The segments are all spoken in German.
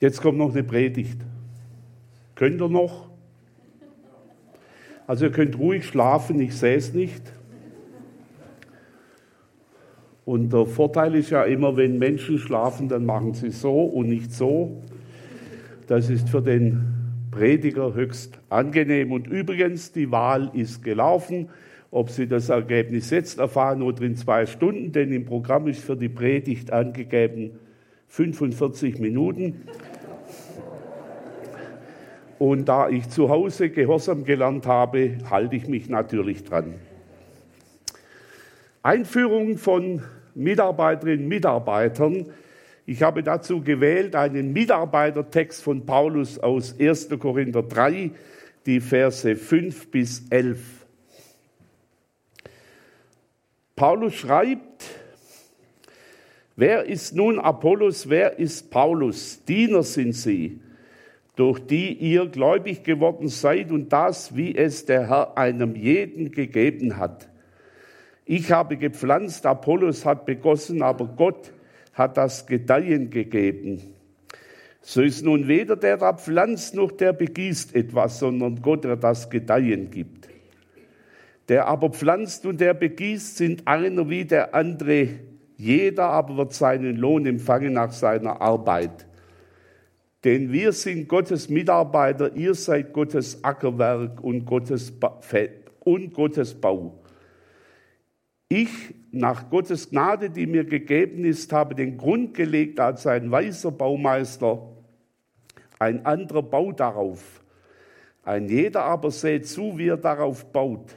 Jetzt kommt noch eine Predigt. Könnt ihr noch? Also ihr könnt ruhig schlafen, ich sehe es nicht. Und der Vorteil ist ja immer, wenn Menschen schlafen, dann machen sie so und nicht so. Das ist für den Prediger höchst angenehm. Und übrigens, die Wahl ist gelaufen. Ob Sie das Ergebnis jetzt erfahren oder in zwei Stunden, denn im Programm ist für die Predigt angegeben 45 Minuten. Und da ich zu Hause Gehorsam gelernt habe, halte ich mich natürlich dran. Einführung von Mitarbeiterinnen und Mitarbeitern. Ich habe dazu gewählt einen Mitarbeitertext von Paulus aus 1. Korinther 3, die Verse 5 bis 11. Paulus schreibt, wer ist nun Apollos, wer ist Paulus? Diener sind sie, durch die ihr gläubig geworden seid und das, wie es der Herr einem jeden gegeben hat. Ich habe gepflanzt, Apollos hat begossen, aber Gott hat das Gedeihen gegeben. So ist nun weder der, der pflanzt, noch der begießt etwas, sondern Gott, der das Gedeihen gibt. Der aber pflanzt und der begießt, sind einer wie der andere. Jeder aber wird seinen Lohn empfangen nach seiner Arbeit. Denn wir sind Gottes Mitarbeiter, ihr seid Gottes Ackerwerk und Gottes, ba und Gottes Bau. Ich, nach Gottes Gnade, die mir gegeben ist, habe den Grund gelegt als ein weiser Baumeister. Ein anderer baut darauf. Ein jeder aber seht zu, wie er darauf baut.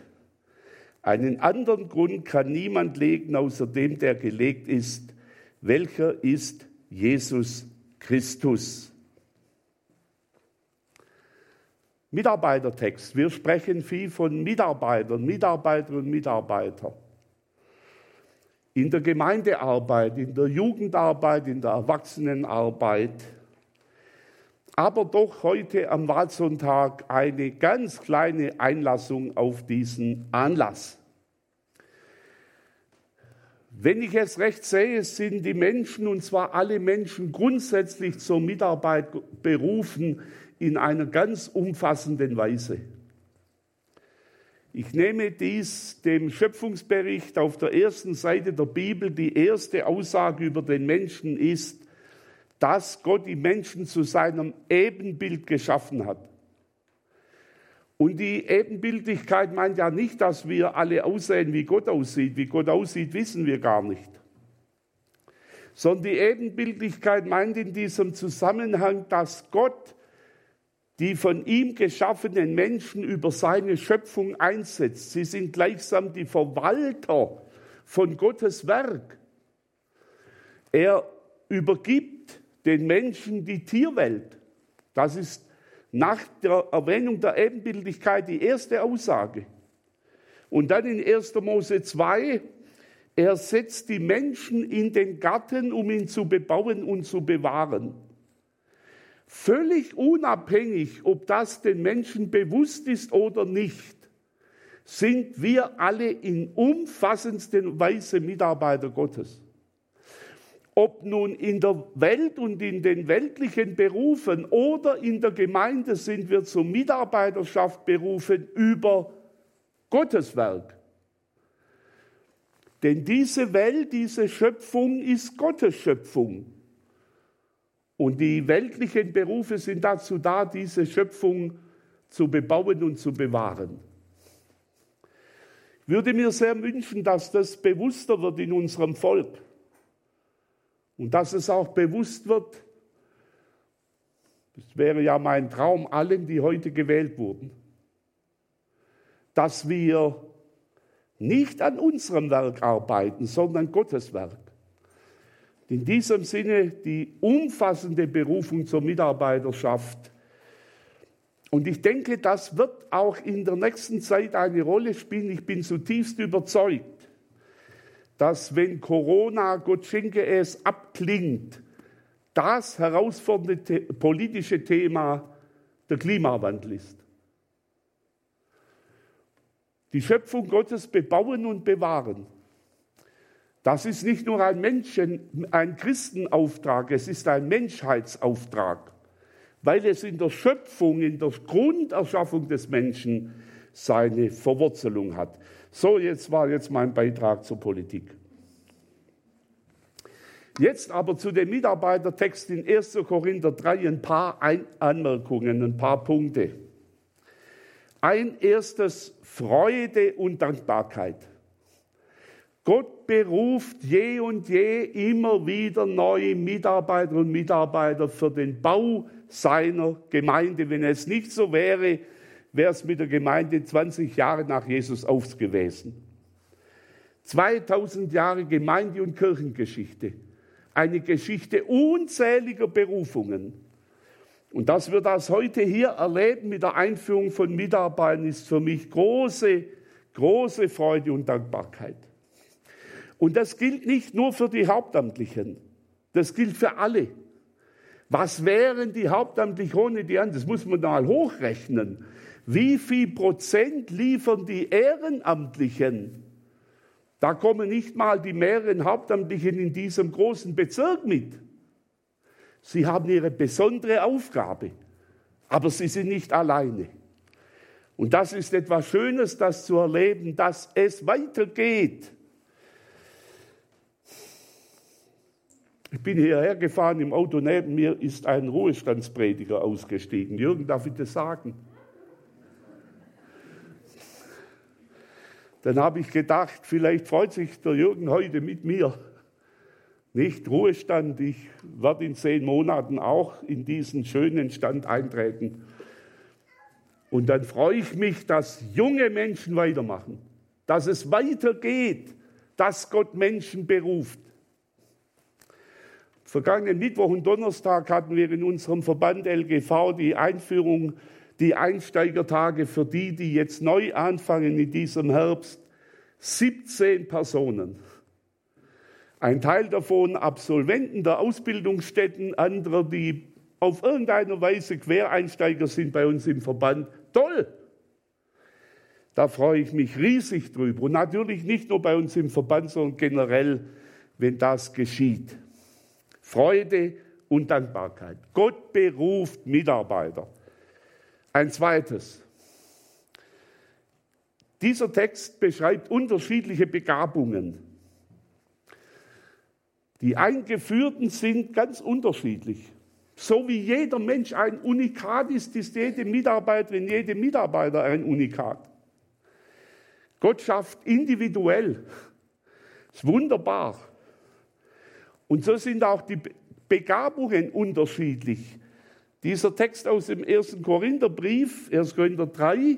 Einen anderen Grund kann niemand legen, außer dem, der gelegt ist. Welcher ist Jesus Christus? Mitarbeitertext. Wir sprechen viel von Mitarbeitern, Mitarbeiterinnen und Mitarbeitern in der Gemeindearbeit, in der Jugendarbeit, in der Erwachsenenarbeit. Aber doch heute am Wahlsonntag eine ganz kleine Einlassung auf diesen Anlass. Wenn ich es recht sehe, sind die Menschen, und zwar alle Menschen, grundsätzlich zur Mitarbeit berufen in einer ganz umfassenden Weise. Ich nehme dies dem Schöpfungsbericht auf der ersten Seite der Bibel. Die erste Aussage über den Menschen ist, dass Gott die Menschen zu seinem Ebenbild geschaffen hat. Und die Ebenbildlichkeit meint ja nicht, dass wir alle aussehen, wie Gott aussieht. Wie Gott aussieht, wissen wir gar nicht. Sondern die Ebenbildlichkeit meint in diesem Zusammenhang, dass Gott die von ihm geschaffenen Menschen über seine Schöpfung einsetzt. Sie sind gleichsam die Verwalter von Gottes Werk. Er übergibt den Menschen die Tierwelt. Das ist nach der Erwähnung der Ebenbildlichkeit die erste Aussage. Und dann in 1. Mose 2, er setzt die Menschen in den Garten, um ihn zu bebauen und zu bewahren. Völlig unabhängig, ob das den Menschen bewusst ist oder nicht, sind wir alle in umfassendster Weise Mitarbeiter Gottes. Ob nun in der Welt und in den weltlichen Berufen oder in der Gemeinde sind wir zur Mitarbeiterschaft berufen über Gottes Werk. Denn diese Welt, diese Schöpfung ist Gottes Schöpfung. Und die weltlichen Berufe sind dazu da, diese Schöpfung zu bebauen und zu bewahren. Ich würde mir sehr wünschen, dass das bewusster wird in unserem Volk und dass es auch bewusst wird, das wäre ja mein Traum allen, die heute gewählt wurden, dass wir nicht an unserem Werk arbeiten, sondern Gottes Werk. In diesem Sinne die umfassende Berufung zur Mitarbeiterschaft. Und ich denke, das wird auch in der nächsten Zeit eine Rolle spielen. Ich bin zutiefst überzeugt, dass wenn Corona, Gott schenke es, abklingt, das herausfordernde politische Thema der Klimawandel ist. Die Schöpfung Gottes bebauen und bewahren. Das ist nicht nur ein Menschen, ein Christenauftrag, es ist ein Menschheitsauftrag. weil es in der Schöpfung, in der Grunderschaffung des Menschen seine Verwurzelung hat. So, jetzt war jetzt mein Beitrag zur Politik. Jetzt aber zu dem Mitarbeitertext in 1. Korinther 3 ein paar Anmerkungen, ein paar Punkte. Ein erstes Freude und Dankbarkeit. Gott beruft je und je immer wieder neue Mitarbeiter und Mitarbeiter für den Bau seiner Gemeinde. Wenn es nicht so wäre, wäre es mit der Gemeinde 20 Jahre nach Jesus auf gewesen. 2000 Jahre Gemeinde- und Kirchengeschichte. Eine Geschichte unzähliger Berufungen. Und dass wir das heute hier erleben mit der Einführung von Mitarbeitern, ist für mich große, große Freude und Dankbarkeit. Und das gilt nicht nur für die Hauptamtlichen, das gilt für alle. Was wären die Hauptamtlichen ohne die anderen? Das muss man mal hochrechnen. Wie viel Prozent liefern die Ehrenamtlichen? Da kommen nicht mal die mehreren Hauptamtlichen in diesem großen Bezirk mit. Sie haben ihre besondere Aufgabe, aber sie sind nicht alleine. Und das ist etwas Schönes, das zu erleben, dass es weitergeht. Ich bin hierher gefahren, im Auto neben mir ist ein Ruhestandsprediger ausgestiegen. Jürgen, darf ich das sagen? Dann habe ich gedacht, vielleicht freut sich der Jürgen heute mit mir. Nicht Ruhestand, ich werde in zehn Monaten auch in diesen schönen Stand eintreten. Und dann freue ich mich, dass junge Menschen weitermachen, dass es weitergeht, dass Gott Menschen beruft. Vergangenen Mittwoch und Donnerstag hatten wir in unserem Verband LGV die Einführung die Einsteigertage für die, die jetzt neu anfangen in diesem Herbst. 17 Personen. Ein Teil davon Absolventen der Ausbildungsstätten, andere, die auf irgendeine Weise Quereinsteiger sind bei uns im Verband. Toll! Da freue ich mich riesig drüber. Und natürlich nicht nur bei uns im Verband, sondern generell, wenn das geschieht. Freude und Dankbarkeit. Gott beruft Mitarbeiter. Ein zweites. Dieser Text beschreibt unterschiedliche Begabungen. Die Eingeführten sind ganz unterschiedlich. So wie jeder Mensch ein Unikat ist, ist jede Mitarbeiterin, jede Mitarbeiter ein Unikat. Gott schafft individuell. Das ist wunderbar. Und so sind auch die Begabungen unterschiedlich. Dieser Text aus dem 1. Korintherbrief, 1. Korinther 3,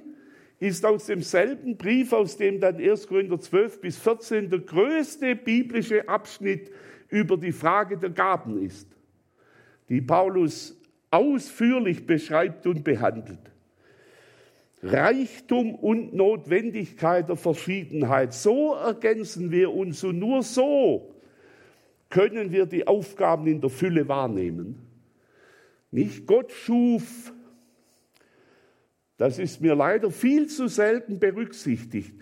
ist aus demselben Brief, aus dem dann 1. Korinther 12 bis 14 der größte biblische Abschnitt über die Frage der Gaben ist, die Paulus ausführlich beschreibt und behandelt. Reichtum und Notwendigkeit der Verschiedenheit, so ergänzen wir uns und nur so können wir die Aufgaben in der Fülle wahrnehmen. Nicht Gott schuf, das ist mir leider viel zu selten berücksichtigt.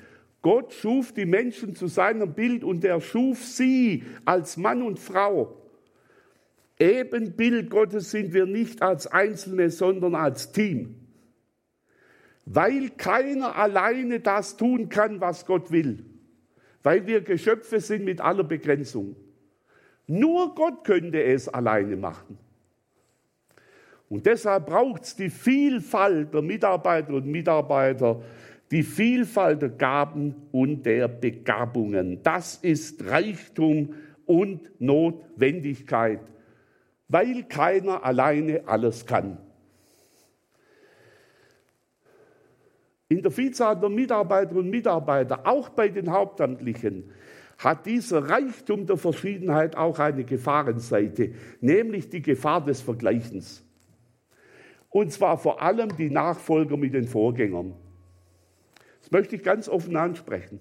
Gott schuf die Menschen zu seinem Bild und er schuf sie als Mann und Frau. Ebenbild Gottes sind wir nicht als Einzelne, sondern als Team. Weil keiner alleine das tun kann, was Gott will. Weil wir Geschöpfe sind mit aller Begrenzung. Nur Gott könnte es alleine machen. Und deshalb braucht es die Vielfalt der Mitarbeiter und Mitarbeiter, die Vielfalt der Gaben und der Begabungen. Das ist Reichtum und Notwendigkeit, weil keiner alleine alles kann. In der Vielzahl der Mitarbeiterinnen und Mitarbeiter, auch bei den Hauptamtlichen, hat dieser Reichtum der Verschiedenheit auch eine Gefahrenseite, nämlich die Gefahr des Vergleichens. Und zwar vor allem die Nachfolger mit den Vorgängern. Das möchte ich ganz offen ansprechen.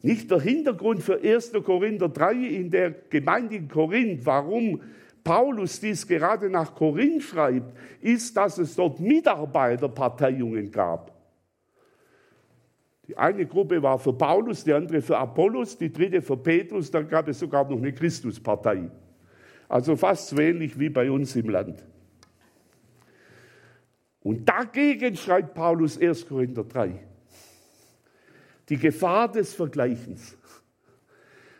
Nicht der Hintergrund für 1. Korinther 3 in der Gemeinde in Korinth, warum Paulus dies gerade nach Korinth schreibt, ist, dass es dort Mitarbeiterparteiungen gab. Die eine Gruppe war für Paulus, die andere für Apollos, die dritte für Petrus, dann gab es sogar noch eine Christuspartei. Also fast so ähnlich wie bei uns im Land. Und dagegen schreibt Paulus 1 Korinther 3. Die Gefahr des Vergleichens.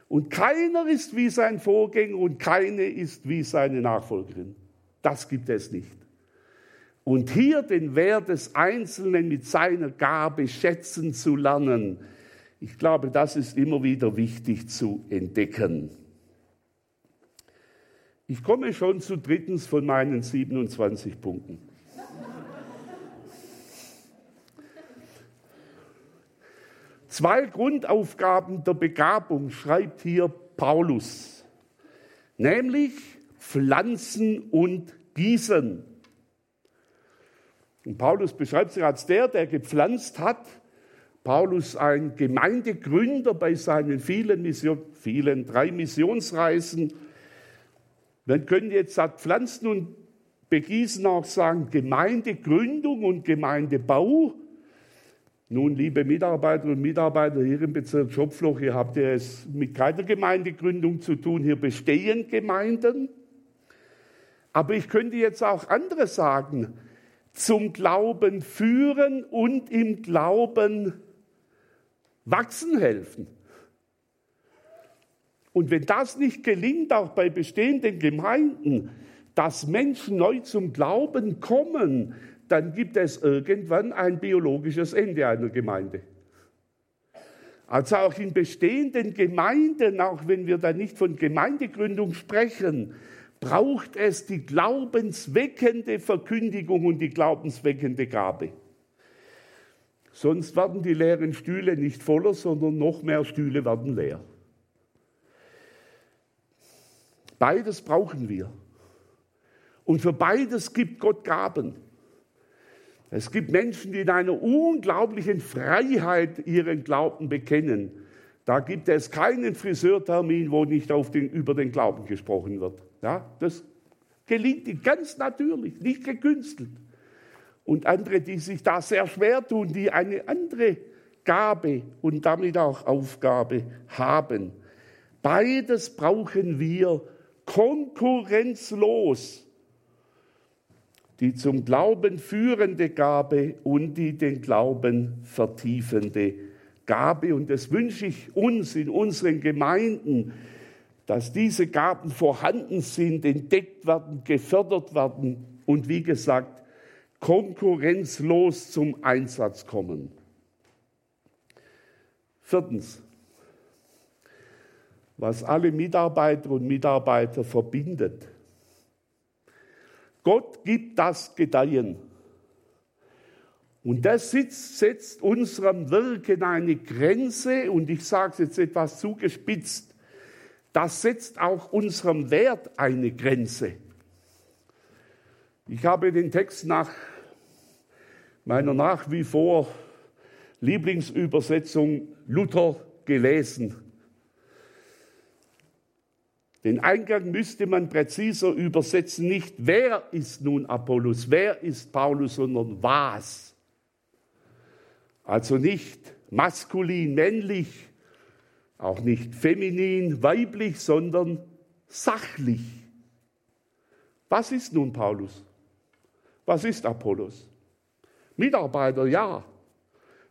Und keiner ist wie sein Vorgänger und keine ist wie seine Nachfolgerin. Das gibt es nicht. Und hier den Wert des Einzelnen mit seiner Gabe schätzen zu lernen, ich glaube, das ist immer wieder wichtig zu entdecken. Ich komme schon zu drittens von meinen 27 Punkten. Zwei Grundaufgaben der Begabung schreibt hier Paulus, nämlich Pflanzen und Gießen. Und Paulus beschreibt sich als der, der gepflanzt hat. Paulus ein Gemeindegründer bei seinen vielen, Mission, vielen drei Missionsreisen. Wir können jetzt statt Pflanzen und Begießen auch sagen Gemeindegründung und Gemeindebau. Nun, liebe Mitarbeiterinnen und Mitarbeiter hier im Bezirk Schopfloch, ihr habt ja es mit keiner Gemeindegründung zu tun. Hier bestehen Gemeinden. Aber ich könnte jetzt auch andere sagen zum Glauben führen und im Glauben wachsen helfen. Und wenn das nicht gelingt, auch bei bestehenden Gemeinden, dass Menschen neu zum Glauben kommen, dann gibt es irgendwann ein biologisches Ende einer Gemeinde. Also auch in bestehenden Gemeinden, auch wenn wir da nicht von Gemeindegründung sprechen, braucht es die glaubensweckende Verkündigung und die glaubensweckende Gabe. Sonst werden die leeren Stühle nicht voller, sondern noch mehr Stühle werden leer. Beides brauchen wir. Und für beides gibt Gott Gaben. Es gibt Menschen, die in einer unglaublichen Freiheit ihren Glauben bekennen. Da gibt es keinen Friseurtermin, wo nicht den, über den Glauben gesprochen wird. Ja, das gelingt ihnen ganz natürlich, nicht gekünstelt. Und andere, die sich da sehr schwer tun, die eine andere Gabe und damit auch Aufgabe haben. Beides brauchen wir konkurrenzlos. Die zum Glauben führende Gabe und die den Glauben vertiefende Gabe. Und das wünsche ich uns in unseren Gemeinden, dass diese Gaben vorhanden sind, entdeckt werden, gefördert werden und wie gesagt, konkurrenzlos zum Einsatz kommen. Viertens, was alle Mitarbeiter und Mitarbeiter verbindet. Gott gibt das Gedeihen. Und das setzt unserem Wirken eine Grenze, und ich sage es jetzt etwas zugespitzt, das setzt auch unserem Wert eine Grenze. Ich habe den Text nach meiner nach wie vor Lieblingsübersetzung Luther gelesen. Den Eingang müsste man präziser übersetzen, nicht wer ist nun Apollos, wer ist Paulus, sondern was. Also nicht maskulin, männlich, auch nicht feminin, weiblich, sondern sachlich. Was ist nun Paulus? Was ist Apollos? Mitarbeiter, ja.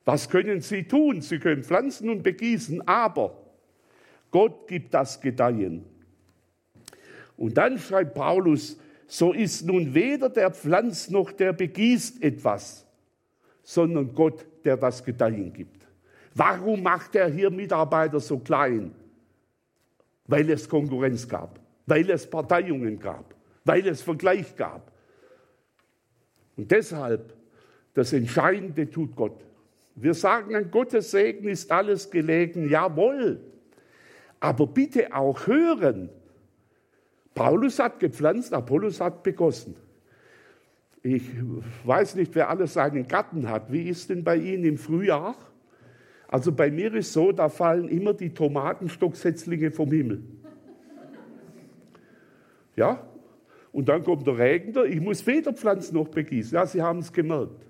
Was können sie tun? Sie können pflanzen und begießen, aber Gott gibt das Gedeihen. Und dann schreibt Paulus, so ist nun weder der Pflanz noch der begießt etwas, sondern Gott, der das Gedeihen gibt. Warum macht er hier Mitarbeiter so klein? Weil es Konkurrenz gab, weil es Parteiungen gab, weil es Vergleich gab. Und deshalb, das Entscheidende tut Gott. Wir sagen, an Gottes Segen ist alles gelegen, jawohl. Aber bitte auch hören. Paulus hat gepflanzt, Apollos hat begossen. Ich weiß nicht, wer alles seinen Garten hat. Wie ist denn bei Ihnen im Frühjahr? Also bei mir ist so, da fallen immer die Tomatenstocksetzlinge vom Himmel. Ja? Und dann kommt der Regen, ich muss weder pflanzen noch begießen. Ja, Sie haben es gemerkt.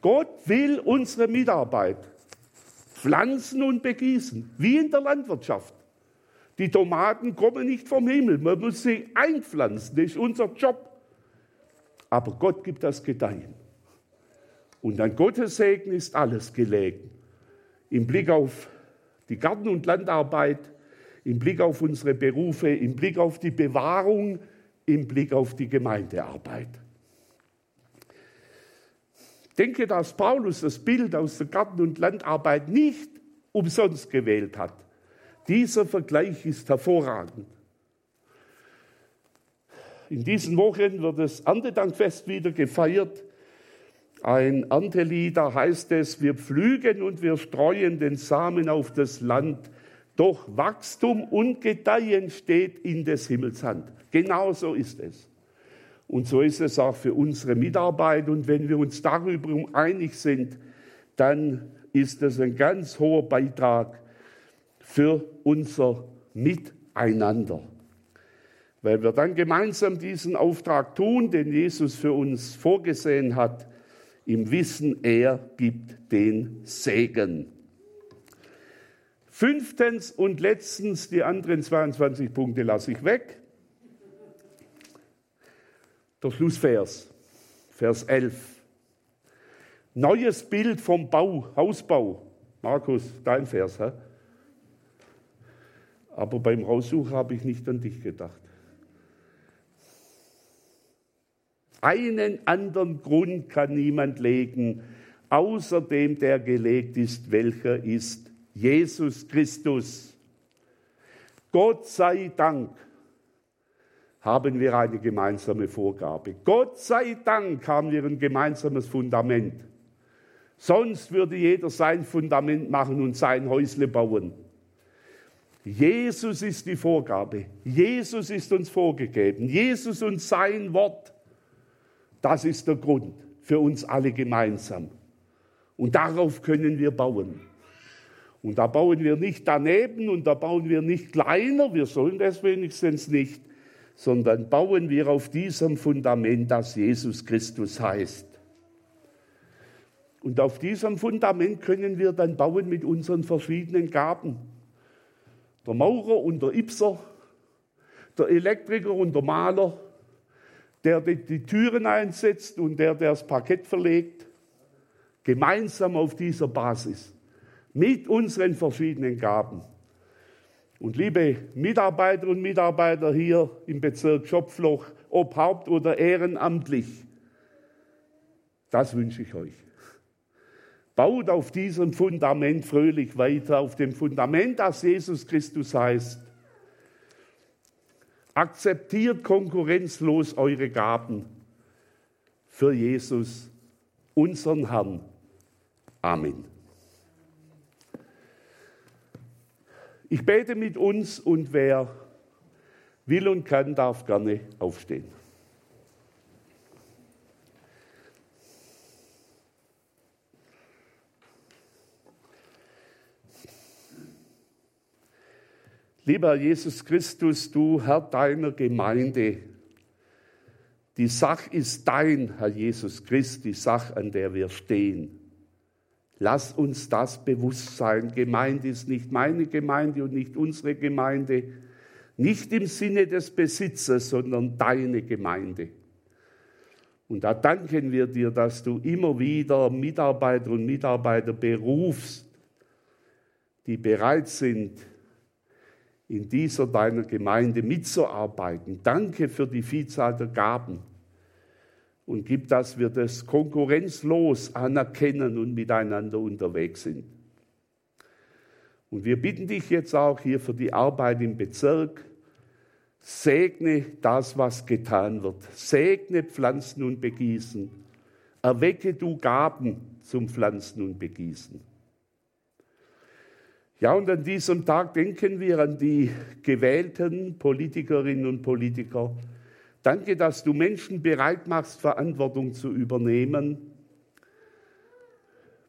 Gott will unsere Mitarbeit pflanzen und begießen, wie in der Landwirtschaft. Die Tomaten kommen nicht vom Himmel, man muss sie einpflanzen, das ist unser Job. Aber Gott gibt das Gedeihen. Und an Gottes Segen ist alles gelegen. Im Blick auf die Garten- und Landarbeit, im Blick auf unsere Berufe, im Blick auf die Bewahrung, im Blick auf die Gemeindearbeit. Denke, dass Paulus das Bild aus der Garten- und Landarbeit nicht umsonst gewählt hat. Dieser Vergleich ist hervorragend. In diesen Wochen wird das Erntedankfest wieder gefeiert. Ein Erntelied, da heißt es, wir pflügen und wir streuen den Samen auf das Land, doch Wachstum und Gedeihen steht in des Himmels Hand. Genau so ist es. Und so ist es auch für unsere Mitarbeit. Und wenn wir uns darüber einig sind, dann ist es ein ganz hoher Beitrag für unser Miteinander weil wir dann gemeinsam diesen Auftrag tun, den Jesus für uns vorgesehen hat, im Wissen, er gibt den Segen. Fünftens und letztens, die anderen 22 Punkte lasse ich weg. Der Schlussvers, Vers 11. Neues Bild vom Bau, Hausbau. Markus, dein Vers. Hä? Aber beim Raussuchen habe ich nicht an dich gedacht. Einen anderen Grund kann niemand legen, außer dem, der gelegt ist, welcher ist Jesus Christus. Gott sei Dank haben wir eine gemeinsame Vorgabe. Gott sei Dank haben wir ein gemeinsames Fundament. Sonst würde jeder sein Fundament machen und sein Häusle bauen. Jesus ist die Vorgabe. Jesus ist uns vorgegeben. Jesus und sein Wort. Das ist der Grund für uns alle gemeinsam. Und darauf können wir bauen. Und da bauen wir nicht daneben und da bauen wir nicht kleiner, wir sollen das wenigstens nicht, sondern bauen wir auf diesem Fundament, das Jesus Christus heißt. Und auf diesem Fundament können wir dann bauen mit unseren verschiedenen Gaben. Der Maurer und der Ipser, der Elektriker und der Maler, der die Türen einsetzt und der, der das Parkett verlegt, gemeinsam auf dieser Basis, mit unseren verschiedenen Gaben. Und liebe Mitarbeiter und Mitarbeiter hier im Bezirk Schopfloch, ob haupt- oder ehrenamtlich, das wünsche ich euch. Baut auf diesem Fundament fröhlich weiter, auf dem Fundament, das Jesus Christus heißt. Akzeptiert konkurrenzlos eure Gaben für Jesus, unseren Herrn. Amen. Ich bete mit uns und wer will und kann, darf gerne aufstehen. Lieber Jesus Christus, du Herr deiner Gemeinde, die Sache ist dein, Herr Jesus Christ, die Sache, an der wir stehen. Lass uns das bewusst sein. Gemeinde ist nicht meine Gemeinde und nicht unsere Gemeinde, nicht im Sinne des Besitzers, sondern deine Gemeinde. Und da danken wir dir, dass du immer wieder Mitarbeiter und Mitarbeiter berufst, die bereit sind, in dieser deiner Gemeinde mitzuarbeiten. Danke für die Vielzahl der Gaben und gib, dass wir das konkurrenzlos anerkennen und miteinander unterwegs sind. Und wir bitten dich jetzt auch hier für die Arbeit im Bezirk. Segne das, was getan wird. Segne Pflanzen und Begießen. Erwecke du Gaben zum Pflanzen und Begießen. Ja, und an diesem Tag denken wir an die gewählten Politikerinnen und Politiker. Danke, dass du Menschen bereit machst, Verantwortung zu übernehmen.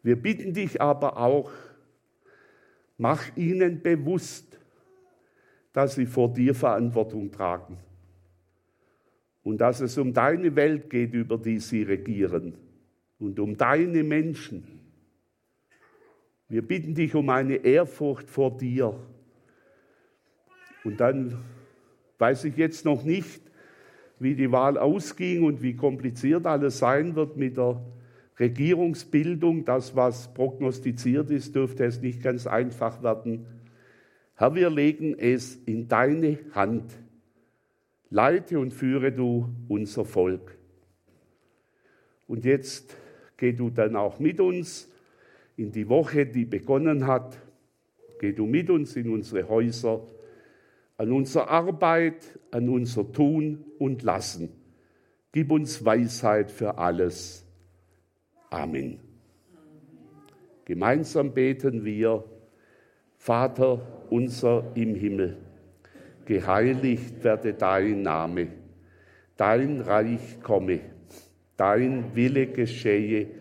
Wir bitten dich aber auch, mach ihnen bewusst, dass sie vor dir Verantwortung tragen und dass es um deine Welt geht, über die sie regieren und um deine Menschen. Wir bitten dich um eine Ehrfurcht vor dir. Und dann weiß ich jetzt noch nicht, wie die Wahl ausging und wie kompliziert alles sein wird mit der Regierungsbildung, das, was prognostiziert ist, dürfte es nicht ganz einfach werden. Herr, wir legen es in deine Hand. Leite und führe du unser Volk. Und jetzt geh du dann auch mit uns in die Woche, die begonnen hat. Geh du mit uns in unsere Häuser, an unsere Arbeit, an unser Tun und Lassen. Gib uns Weisheit für alles. Amen. Gemeinsam beten wir, Vater unser im Himmel, geheiligt werde dein Name, dein Reich komme, dein Wille geschehe,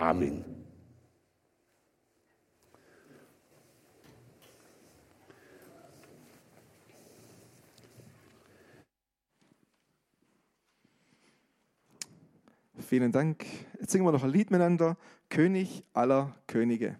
Amen. Vielen Dank. Jetzt singen wir noch ein Lied miteinander. König aller Könige.